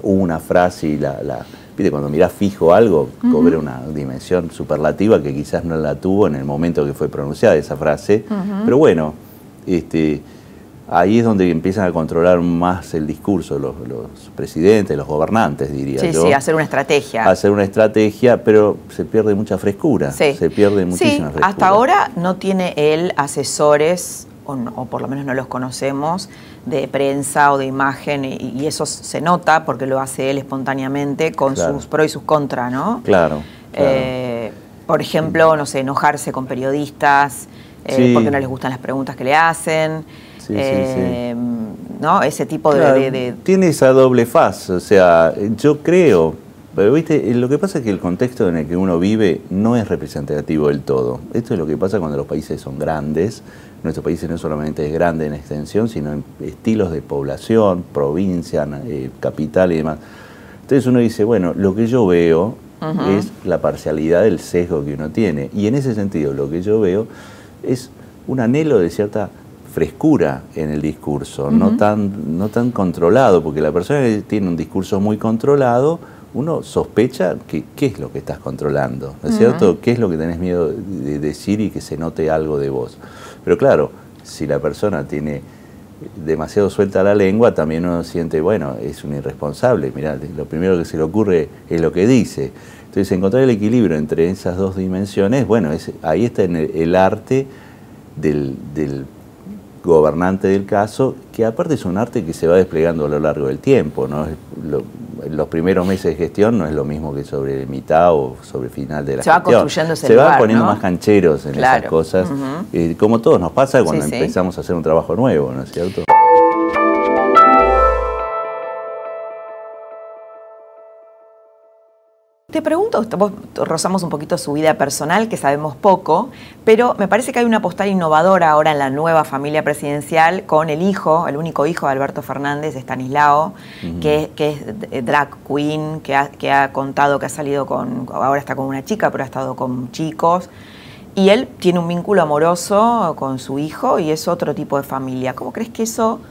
Speaker 3: una frase y la, la ¿viste? cuando mirás fijo algo, cobra una dimensión superlativa que quizás no la tuvo en el momento que fue pronunciada esa frase. Pero bueno, este, ahí es donde empiezan a controlar más el discurso los, presidentes, los gobernantes, diría
Speaker 1: yo.
Speaker 3: Sí,
Speaker 1: hacer una estrategia.
Speaker 3: Hacer una estrategia, pero se pierde mucha frescura. Se pierde muchísima
Speaker 1: sí, Hasta ahora no tiene él asesores, o, por lo menos no los conocemos, de prensa o de imagen, y, eso se nota porque lo hace él espontáneamente con sus pros y sus contras, ¿no?
Speaker 3: Claro.
Speaker 1: Eh, por ejemplo, no sé, enojarse con periodistas eh, porque no les gustan las preguntas que le hacen. Eh, ¿no? Ese tipo de,
Speaker 3: Tiene esa doble faz, o sea, yo creo, pero viste, lo que pasa es que el contexto en el que uno vive no es representativo del todo. Esto es lo que pasa cuando los países son grandes. Nuestro país no solamente es grande en extensión, sino en estilos de población, provincia, eh, capital y demás. Entonces uno dice, bueno, lo que yo veo es la parcialidad del sesgo que uno tiene. Y en ese sentido, lo que yo veo es un anhelo de cierta frescura en el discurso, no, tan, no tan controlado, porque la persona que tiene un discurso muy controlado, uno sospecha que qué es lo que estás controlando, ¿no es cierto? ¿Qué es lo que tenés miedo de decir y que se note algo de vos? Pero claro, si la persona tiene demasiado suelta la lengua, también uno siente, bueno, es un irresponsable, mirá, lo primero que se le ocurre es lo que dice. Entonces, encontrar el equilibrio entre esas dos dimensiones, bueno, es, ahí está en el, arte del, del gobernante del caso, que aparte es un arte que se va desplegando a lo largo del tiempo. ¿no? los primeros meses de gestión no es lo mismo que sobre mitad o sobre final de la
Speaker 1: se
Speaker 3: gestión.
Speaker 1: Va construyendo ese
Speaker 3: se van poniendo más cancheros en esas cosas, eh, como todos nos pasa cuando empezamos a hacer un trabajo nuevo, ¿no es cierto?
Speaker 1: Te pregunto, vos rozamos un poquito su vida personal, que sabemos poco, pero me parece que hay una postal innovadora ahora en la nueva familia presidencial con el hijo, el único hijo de Alberto Fernández, Stanislao, que, es drag queen, que ha, que ha contado que ha salido con, ahora está con una chica, pero ha estado con chicos. Y él tiene un vínculo amoroso con su hijo y es otro tipo de familia. ¿Cómo crees que eso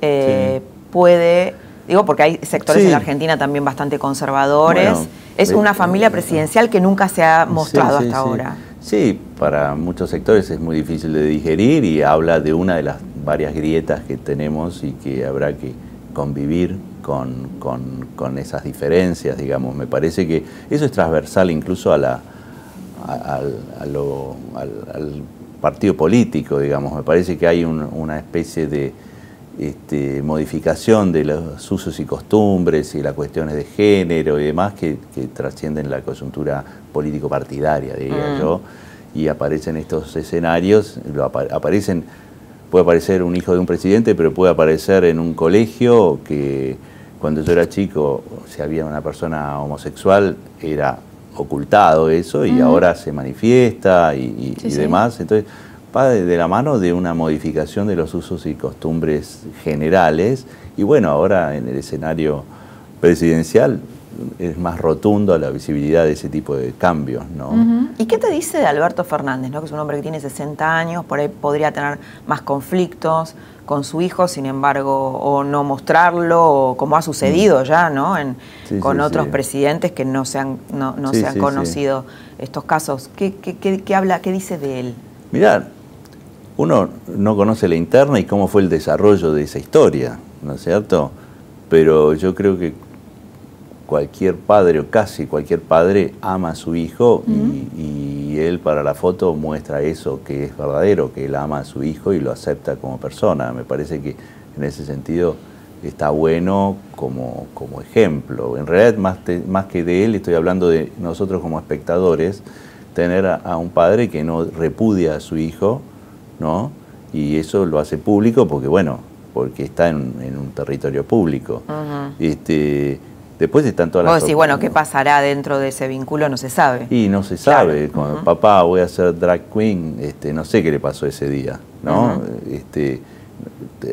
Speaker 1: eh, puede Digo, porque hay sectores en la Argentina también bastante conservadores. es una familia presidencial que nunca se ha mostrado hasta ahora.
Speaker 3: Sí, para muchos sectores es muy difícil de digerir y habla de una de las varias grietas que tenemos y que habrá que convivir con, con, esas diferencias, digamos. Me parece que eso es transversal incluso a la, al, partido político, digamos. Me parece que hay una especie de este, modificación de los usos y costumbres y las cuestiones de género y demás que, trascienden la coyuntura político-partidaria, diría mm. yo, y aparecen estos escenarios, aparecen, puede aparecer un hijo de un presidente, pero puede aparecer en un colegio que cuando yo era chico, si había una persona homosexual, era ocultado eso y ahora se manifiesta y, demás. Entonces, va de la mano de una modificación de los usos y costumbres generales y bueno, ahora en el escenario presidencial es más rotundo la visibilidad de ese tipo de cambios. ¿no?
Speaker 1: ¿Y qué te dice de Alberto Fernández, ¿no? que es un hombre que tiene 60 años, por ahí podría tener más conflictos con su hijo, sin embargo, o no mostrarlo, o como ha sucedido mm. ya ¿no? En, con otros presidentes que no se han, no, se han conocido estos casos? ¿Qué, qué, qué, habla, ¿Qué dice de él?
Speaker 3: Mirá, uno no conoce la interna y cómo fue el desarrollo de esa historia, ¿no es cierto? Pero yo creo que cualquier padre o casi cualquier padre ama a su hijo y, él para la foto muestra eso que es verdadero, que él ama a su hijo y lo acepta como persona. Me parece que en ese sentido está bueno como, como ejemplo. En realidad, más, más que de él, estoy hablando de nosotros como espectadores, tener a un padre que no repudia a su hijo, ¿no? Y eso lo hace público porque, bueno, porque está en, un territorio público. este, después están todas las...
Speaker 1: Vos bueno, ¿qué pasará dentro de ese vínculo? No se sabe.
Speaker 3: Y no se sabe. papá, voy a ser drag queen, este, no sé qué le pasó ese día, ¿no? este,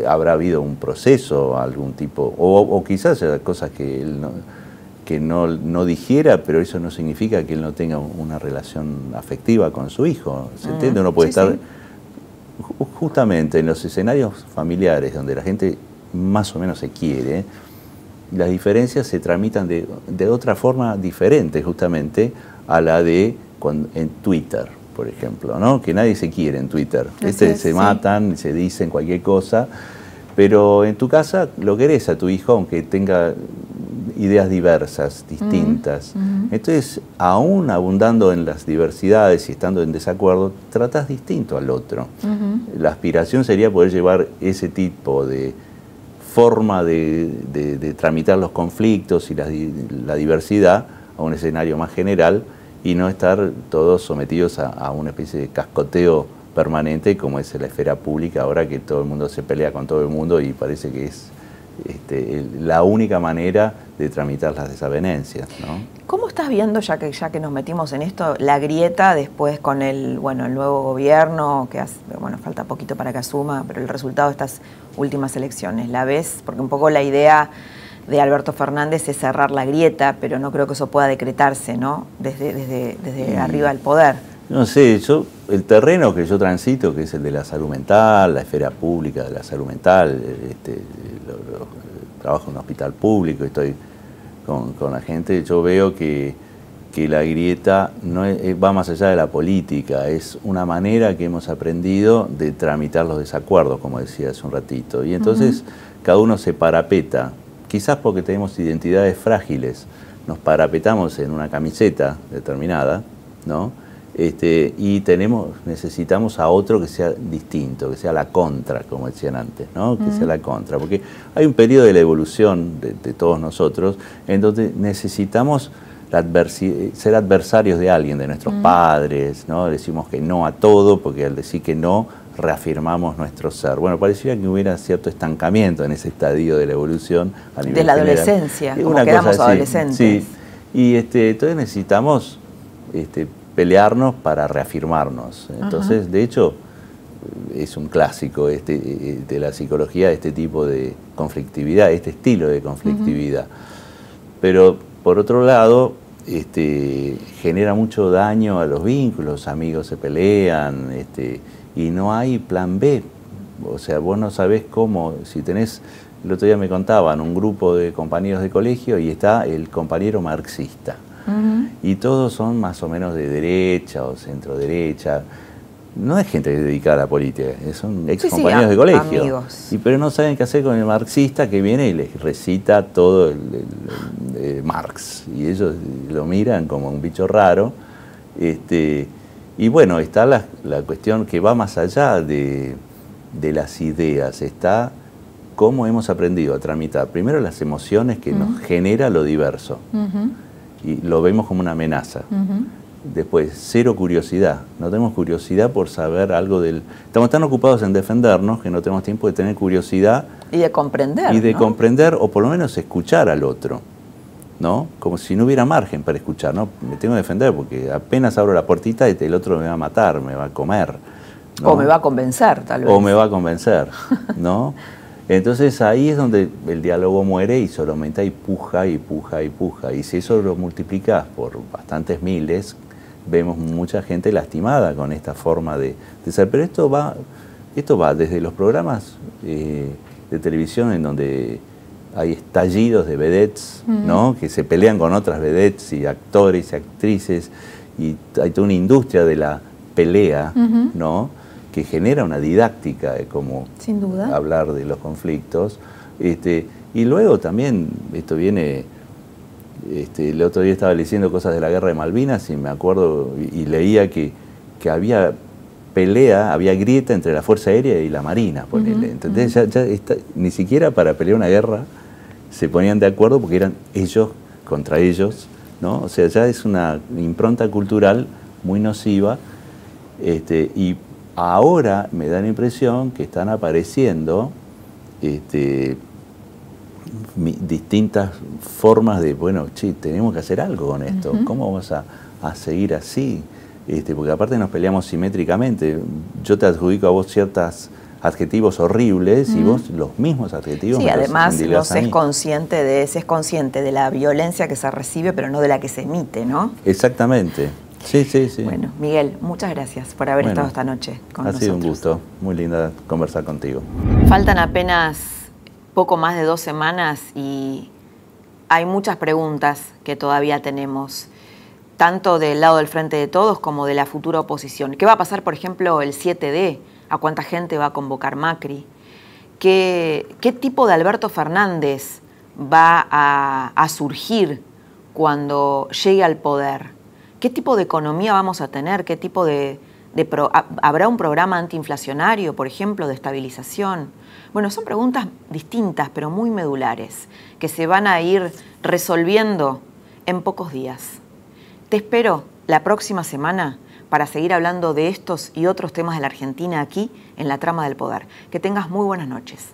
Speaker 3: habrá habido un proceso, algún tipo, o, quizás haya cosas que él no, que no, no, digiera, pero eso no significa que él no tenga una relación afectiva con su hijo. ¿Se entiende? Uno puede estar justamente en los escenarios familiares donde la gente más o menos se quiere, las diferencias se tramitan de, otra forma diferente justamente a la de en Twitter, por ejemplo, ¿no? que nadie se quiere en Twitter. Este, se matan, se dicen cualquier cosa, pero en tu casa lo querés a tu hijo aunque tenga ideas diversas, distintas. Entonces, aún abundando en las diversidades y estando en desacuerdo, tratas distinto al otro. La aspiración sería poder llevar ese tipo de forma de, tramitar los conflictos y la, diversidad a un escenario más general y no estar todos sometidos a, una especie de cascoteo permanente como es la esfera pública ahora que todo el mundo se pelea con todo el mundo y parece que es este, la única manera de tramitar las desavenencias.
Speaker 1: ¿Cómo estás viendo, ya que, ya que nos metimos en esto, la grieta después con el, bueno, el nuevo gobierno, que bueno, falta poquito para que asuma, pero el resultado de estas últimas elecciones? ¿La ves? Porque un poco la idea de Alberto Fernández es cerrar la grieta, pero no creo que eso pueda decretarse, ¿no? Desde, desde, desde arriba del poder.
Speaker 3: No sé, yo, el terreno que yo transito, que es el de la salud mental, la esfera pública de la salud mental, este, trabajo en un hospital público, estoy con, la gente, yo veo que, la grieta no va más allá de la política, es una manera que hemos aprendido de tramitar los desacuerdos, como decía hace un ratito. Y entonces cada uno se parapeta, quizás porque tenemos identidades frágiles, nos parapetamos en una camiseta determinada, ¿no? Este, y tenemos, necesitamos a otro que sea distinto, que sea la contra, como decían antes, ¿no? que sea la contra, porque hay un periodo de la evolución de, todos nosotros en donde necesitamos ser adversarios de alguien, de nuestros padres, ¿no? decimos que no a todo, porque al decir que no reafirmamos nuestro ser. Bueno, parecía que hubiera cierto estancamiento en ese estadio de la evolución.
Speaker 1: A nivel de la adolescencia, como quedamos adolescentes. Sí,
Speaker 3: y este, entonces necesitamos este, pelearnos para reafirmarnos. Entonces, de hecho, es un clásico este, de la psicología este tipo de conflictividad, este estilo de conflictividad. Pero por otro lado, este, genera mucho daño a los vínculos, amigos se pelean este, y no hay plan B. O sea, vos no sabés cómo, si tenés, el otro día me contaban, un grupo de compañeros de colegio y está el compañero marxista y todos son más o menos de derecha o centro derecha. No es gente dedicada a la política, son ex compañeros de colegio. Y, pero no saben qué hacer con el marxista que viene y les recita todo el, Marx. Y ellos lo miran como un bicho raro. Este, y bueno, está la, cuestión que va más allá de, las ideas, está cómo hemos aprendido a tramitar primero las emociones que nos genera lo diverso y lo vemos como una amenaza. Después, cero curiosidad. No tenemos curiosidad por saber algo del... Estamos tan ocupados en defendernos que no tenemos tiempo de tener curiosidad.
Speaker 1: Y de comprender.
Speaker 3: Y de comprender o por lo menos escuchar al otro. ¿no? Como si no hubiera margen para escuchar, ¿no? Me tengo que defender porque apenas abro la puertita y el otro me va a matar, me va a comer.
Speaker 1: O me va a convencer, tal vez.
Speaker 3: O me va a convencer, ¿no? Entonces ahí es donde el diálogo muere y solamente y puja y puja y puja. Y si eso lo multiplicas por bastantes miles, vemos mucha gente lastimada con esta forma de, ser. Pero esto va, esto va desde los programas eh, de televisión en donde hay estallidos de vedettes, ¿no? Que se pelean con otras vedettes y actores y actrices y hay toda una industria de la pelea, ¿no? Que genera una didáctica de cómo hablar de los conflictos. Este, y luego también, esto viene, este, el otro día estaba leyendo cosas de la guerra de Malvinas y me acuerdo y, leía que, que, había pelea, había grieta entre la Fuerza Aérea y la Marina, Entonces ya, ya ni siquiera para pelear una guerra se ponían de acuerdo porque eran ellos contra ellos, ¿no? O sea, ya es una impronta cultural muy nociva este, y Ahora me da la impresión que están apareciendo este, distintas formas de, bueno, che, tenemos que hacer algo con esto, ¿cómo vamos a, seguir así? Este, porque aparte nos peleamos simétricamente, yo te adjudico a vos ciertos adjetivos horribles y vos los mismos adjetivos.
Speaker 1: Sí, además no se es consciente de, se es consciente de la violencia que se recibe, pero no de la que se emite, ¿no?
Speaker 3: Exactamente. Sí, sí, sí.
Speaker 1: Bueno, Miguel, muchas gracias por haber estado esta noche con nosotros.
Speaker 3: Ha sido un gusto, muy linda conversar contigo.
Speaker 1: Faltan apenas poco más de dos semanas y hay muchas preguntas que todavía tenemos, tanto del lado del Frente de Todos como de la futura oposición. ¿Qué va a pasar, por ejemplo, el 7D? ¿A cuánta gente va a convocar Macri? ¿Qué, tipo de Alberto Fernández va a, surgir cuando llegue al poder? ¿Qué tipo de economía vamos a tener? ¿Qué tipo de, ¿Habrá un programa antiinflacionario, por ejemplo, de estabilización? Bueno, son preguntas distintas, pero muy medulares, que se van a ir resolviendo en pocos días. Te espero la próxima semana para seguir hablando de estos y otros temas de la Argentina aquí en la trama del poder. Que tengas muy buenas noches.